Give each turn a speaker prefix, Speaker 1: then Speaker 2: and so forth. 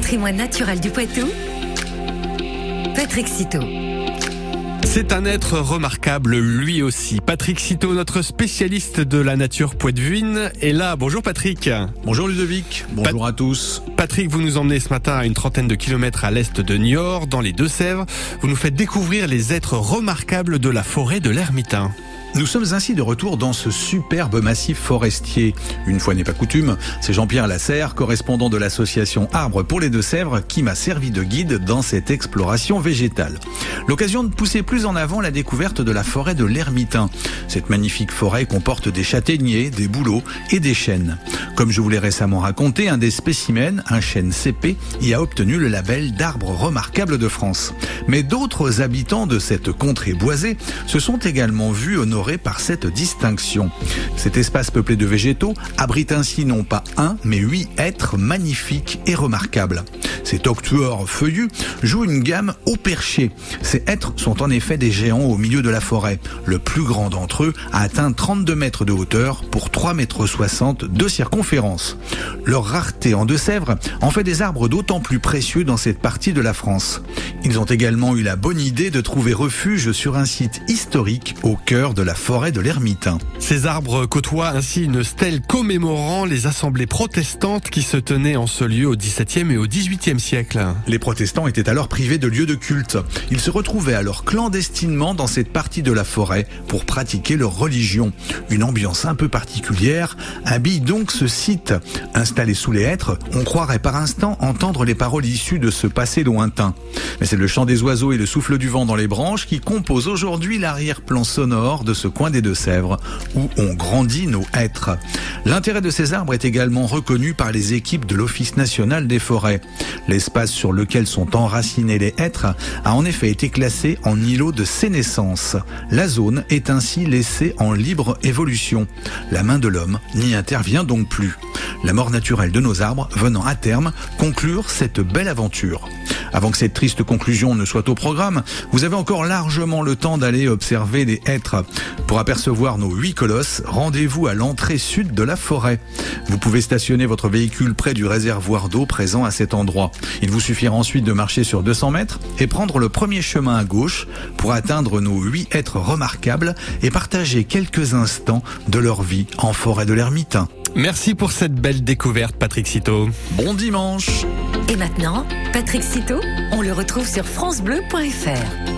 Speaker 1: patrimoine naturel du Poitou, Patrick Citeau.
Speaker 2: C'est un être remarquable, lui aussi. Patrick Citeau, notre spécialiste de la nature poitevine, est là. Bonjour Patrick.
Speaker 3: Bonjour Ludovic, bonjour à tous.
Speaker 2: Patrick, vous nous emmenez ce matin à une trentaine de kilomètres à l'est de Niort, dans les Deux-Sèvres. Vous nous faites découvrir les êtres remarquables de la forêt de l'Ermitain.
Speaker 3: Nous sommes ainsi de retour dans ce superbe massif forestier. Une fois n'est pas coutume, c'est Jean-Pierre Lasserre, correspondant de l'association Arbres pour les Deux-Sèvres, qui m'a servi de guide dans cette exploration végétale. L'occasion de pousser plus en avant la découverte de la forêt de l'Ermitain. Cette magnifique forêt comporte des châtaigniers, des bouleaux et des chênes. Comme je vous l'ai récemment raconté, un des spécimens, un chêne CP, y a obtenu le label d'arbre remarquable de France. Mais d'autres habitants de cette contrée boisée se sont également vus par cette distinction. Cet espace peuplé de végétaux abrite ainsi non pas un, mais huit êtres magnifiques et remarquables. Ces octuors feuillus jouent une gamme au perché. Ces êtres sont en effet des géants au milieu de la forêt. Le plus grand d'entre eux a atteint 32 mètres de hauteur pour 3 mètres 60 de circonférence. Leur rareté en Deux-Sèvres en fait des arbres d'autant plus précieux dans cette partie de la France. Ils ont également eu la bonne idée de trouver refuge sur un site historique au cœur de la forêt de l'Ermitain.
Speaker 2: Ces arbres côtoient ainsi une stèle commémorant les assemblées protestantes qui se tenaient en ce lieu au XVIIe et au XVIIIe siècle.
Speaker 3: Les protestants étaient alors privés de lieux de culte. Ils se retrouvaient alors clandestinement dans cette partie de la forêt pour pratiquer leur religion. Une ambiance un peu particulière habille donc ce site. Installé sous les hêtres, on croirait par instant entendre les paroles issues de ce passé lointain. Mais c'est le chant des oiseaux et le souffle du vent dans les branches qui composent aujourd'hui l'arrière-plan sonore de ce coin des Deux-Sèvres où on grandit nos êtres. L'intérêt de ces arbres est également reconnu par les équipes de l'Office national des forêts. L'espace sur lequel sont enracinés les hêtres a en effet été classé en îlot de sénescence. La zone est ainsi laissée en libre évolution. La main de l'homme n'y intervient donc plus. La mort naturelle de nos arbres venant à terme conclure cette belle aventure. Avant que cette triste conclusion ne soit au programme, vous avez encore largement le temps d'aller observer les hêtres. Pour apercevoir nos huit colosses, rendez-vous à l'entrée sud de la forêt. Vous pouvez stationner votre véhicule près du réservoir d'eau présent à cet endroit. Il vous suffira ensuite de marcher sur 200 mètres et prendre le premier chemin à gauche pour atteindre nos huit êtres remarquables et partager quelques instants de leur vie en forêt de l'Ermitain.
Speaker 2: Merci pour cette belle découverte, Patrick Citeau.
Speaker 3: Bon dimanche
Speaker 1: Et maintenant, Patrick Citeau, on le retrouve sur FranceBleu.fr.